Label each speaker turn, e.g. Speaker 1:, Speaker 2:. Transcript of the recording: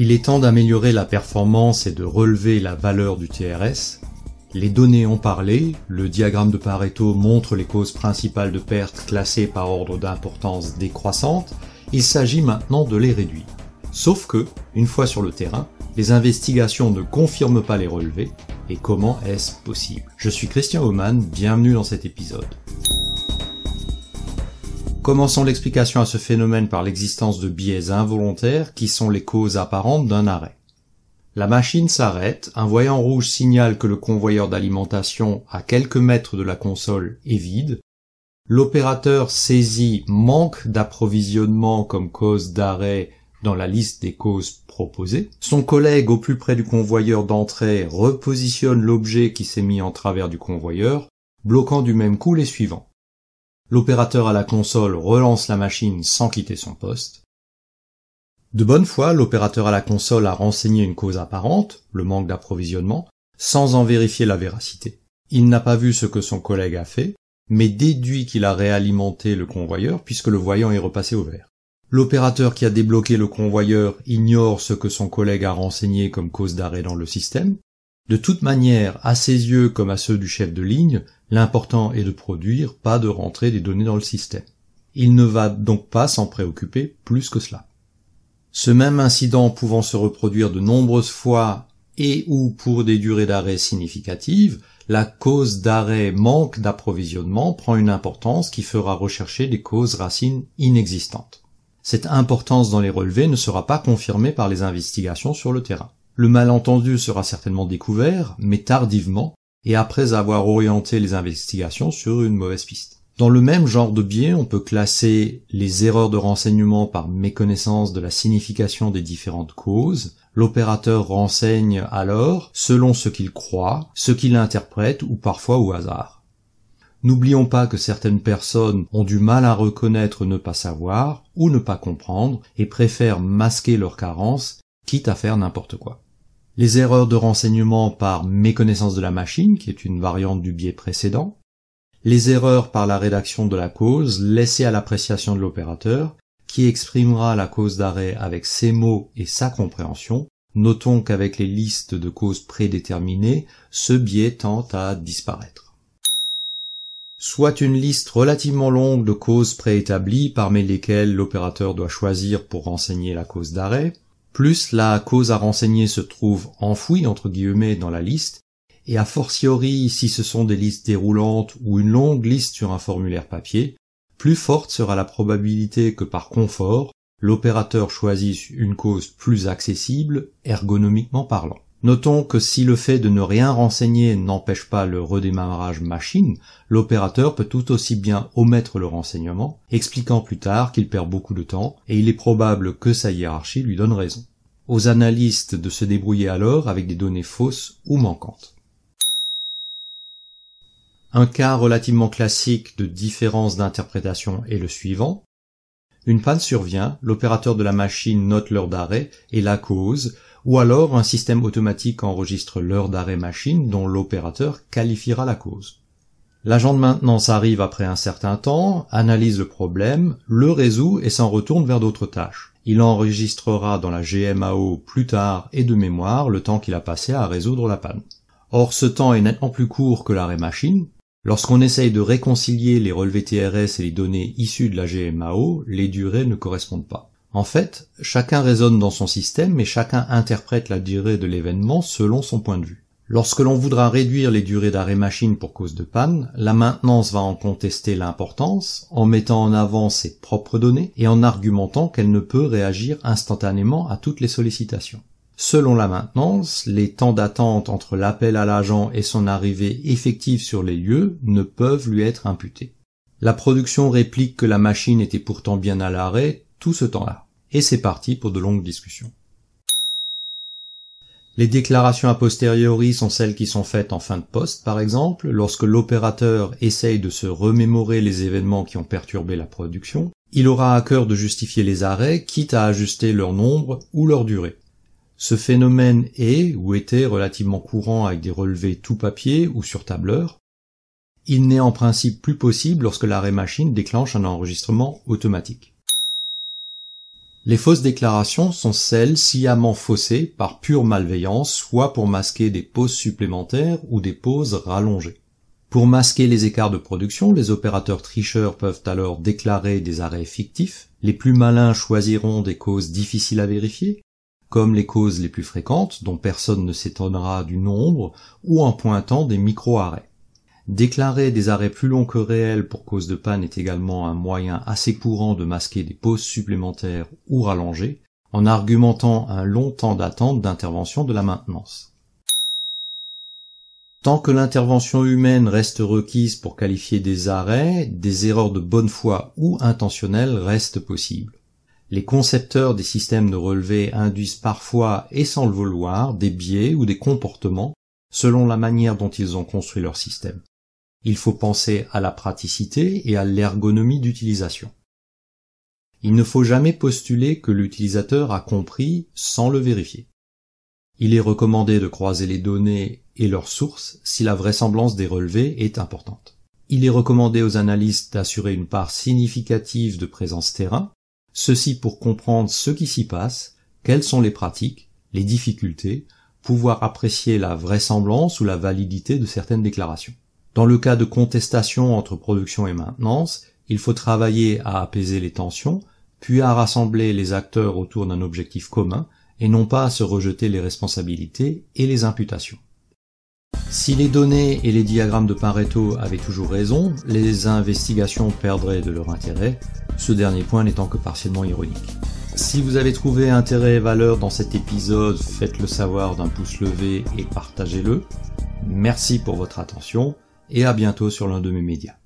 Speaker 1: Il est temps d'améliorer la performance et de relever la valeur du TRS. Les données ont parlé, le diagramme de Pareto montre les causes principales de pertes classées par ordre d'importance décroissante, il s'agit maintenant de les réduire. Sauf que, une fois sur le terrain, les investigations ne confirment pas les relevés, et comment est-ce possible? Je suis Christian Oman, bienvenue dans cet épisode. Commençons l'explication à ce phénomène par l'existence de biais involontaires qui sont les causes apparentes d'un arrêt. La machine s'arrête, un voyant rouge signale que le convoyeur d'alimentation à quelques mètres de la console est vide, l'opérateur saisit manque d'approvisionnement comme cause d'arrêt dans la liste des causes proposées, son collègue au plus près du convoyeur d'entrée repositionne l'objet qui s'est mis en travers du convoyeur, bloquant du même coup les suivants. L'opérateur à la console relance la machine sans quitter son poste. De bonne foi, l'opérateur à la console a renseigné une cause apparente, le manque d'approvisionnement, sans en vérifier la véracité. Il n'a pas vu ce que son collègue a fait, mais déduit qu'il a réalimenté le convoyeur puisque le voyant est repassé au vert. L'opérateur qui a débloqué le convoyeur ignore ce que son collègue a renseigné comme cause d'arrêt dans le système. De toute manière, à ses yeux comme à ceux du chef de ligne, L'important est de produire, pas de rentrer des données dans le système. Il ne va donc pas s'en préoccuper plus que cela. Ce même incident pouvant se reproduire de nombreuses fois et ou pour des durées d'arrêt significatives, la cause d'arrêt manque d'approvisionnement prend une importance qui fera rechercher des causes racines inexistantes. Cette importance dans les relevés ne sera pas confirmée par les investigations sur le terrain. Le malentendu sera certainement découvert, mais tardivement, et après avoir orienté les investigations sur une mauvaise piste. Dans le même genre de biais, on peut classer les erreurs de renseignement par méconnaissance de la signification des différentes causes. L'opérateur renseigne alors selon ce qu'il croit, ce qu'il interprète ou parfois au hasard. N'oublions pas que certaines personnes ont du mal à reconnaître ne pas savoir ou ne pas comprendre et préfèrent masquer leurs carences, quitte à faire n'importe quoi les erreurs de renseignement par méconnaissance de la machine, qui est une variante du biais précédent, les erreurs par la rédaction de la cause laissées à l'appréciation de l'opérateur, qui exprimera la cause d'arrêt avec ses mots et sa compréhension. Notons qu'avec les listes de causes prédéterminées, ce biais tend à disparaître. Soit une liste relativement longue de causes préétablies parmi lesquelles l'opérateur doit choisir pour renseigner la cause d'arrêt, plus la cause à renseigner se trouve enfouie entre guillemets dans la liste, et a fortiori si ce sont des listes déroulantes ou une longue liste sur un formulaire papier, plus forte sera la probabilité que par confort, l'opérateur choisisse une cause plus accessible, ergonomiquement parlant. Notons que si le fait de ne rien renseigner n'empêche pas le redémarrage machine, l'opérateur peut tout aussi bien omettre le renseignement, expliquant plus tard qu'il perd beaucoup de temps, et il est probable que sa hiérarchie lui donne raison. Aux analystes de se débrouiller alors avec des données fausses ou manquantes. Un cas relativement classique de différence d'interprétation est le suivant. Une panne survient, l'opérateur de la machine note l'heure d'arrêt et la cause, ou alors un système automatique enregistre l'heure d'arrêt machine dont l'opérateur qualifiera la cause. L'agent de maintenance arrive après un certain temps, analyse le problème, le résout et s'en retourne vers d'autres tâches. Il enregistrera dans la GMAO plus tard et de mémoire le temps qu'il a passé à résoudre la panne. Or ce temps est nettement plus court que l'arrêt machine. Lorsqu'on essaye de réconcilier les relevés TRS et les données issues de la GMAO, les durées ne correspondent pas. En fait, chacun raisonne dans son système et chacun interprète la durée de l'événement selon son point de vue. Lorsque l'on voudra réduire les durées d'arrêt machine pour cause de panne, la maintenance va en contester l'importance en mettant en avant ses propres données et en argumentant qu'elle ne peut réagir instantanément à toutes les sollicitations. Selon la maintenance, les temps d'attente entre l'appel à l'agent et son arrivée effective sur les lieux ne peuvent lui être imputés. La production réplique que la machine était pourtant bien à l'arrêt tout ce temps-là. Et c'est parti pour de longues discussions. Les déclarations a posteriori sont celles qui sont faites en fin de poste, par exemple, lorsque l'opérateur essaye de se remémorer les événements qui ont perturbé la production. Il aura à cœur de justifier les arrêts, quitte à ajuster leur nombre ou leur durée. Ce phénomène est ou était relativement courant avec des relevés tout papier ou sur tableur. Il n'est en principe plus possible lorsque l'arrêt machine déclenche un enregistrement automatique. Les fausses déclarations sont celles sciemment faussées par pure malveillance, soit pour masquer des pauses supplémentaires ou des pauses rallongées. Pour masquer les écarts de production, les opérateurs tricheurs peuvent alors déclarer des arrêts fictifs. Les plus malins choisiront des causes difficiles à vérifier, comme les causes les plus fréquentes, dont personne ne s'étonnera du nombre, ou en pointant des micro-arrêts. Déclarer des arrêts plus longs que réels pour cause de panne est également un moyen assez courant de masquer des pauses supplémentaires ou rallongées, en argumentant un long temps d'attente d'intervention de la maintenance. Tant que l'intervention humaine reste requise pour qualifier des arrêts, des erreurs de bonne foi ou intentionnelles restent possibles. Les concepteurs des systèmes de relevé induisent parfois, et sans le vouloir, des biais ou des comportements selon la manière dont ils ont construit leur système. Il faut penser à la praticité et à l'ergonomie d'utilisation. Il ne faut jamais postuler que l'utilisateur a compris sans le vérifier. Il est recommandé de croiser les données et leurs sources si la vraisemblance des relevés est importante. Il est recommandé aux analystes d'assurer une part significative de présence terrain, ceci pour comprendre ce qui s'y passe, quelles sont les pratiques, les difficultés, pouvoir apprécier la vraisemblance ou la validité de certaines déclarations. Dans le cas de contestation entre production et maintenance, il faut travailler à apaiser les tensions, puis à rassembler les acteurs autour d'un objectif commun, et non pas à se rejeter les responsabilités et les imputations. Si les données et les diagrammes de Pareto avaient toujours raison, les investigations perdraient de leur intérêt, ce dernier point n'étant que partiellement ironique. Si vous avez trouvé intérêt et valeur dans cet épisode, faites-le savoir d'un pouce levé et partagez-le. Merci pour votre attention et à bientôt sur l'un de mes médias.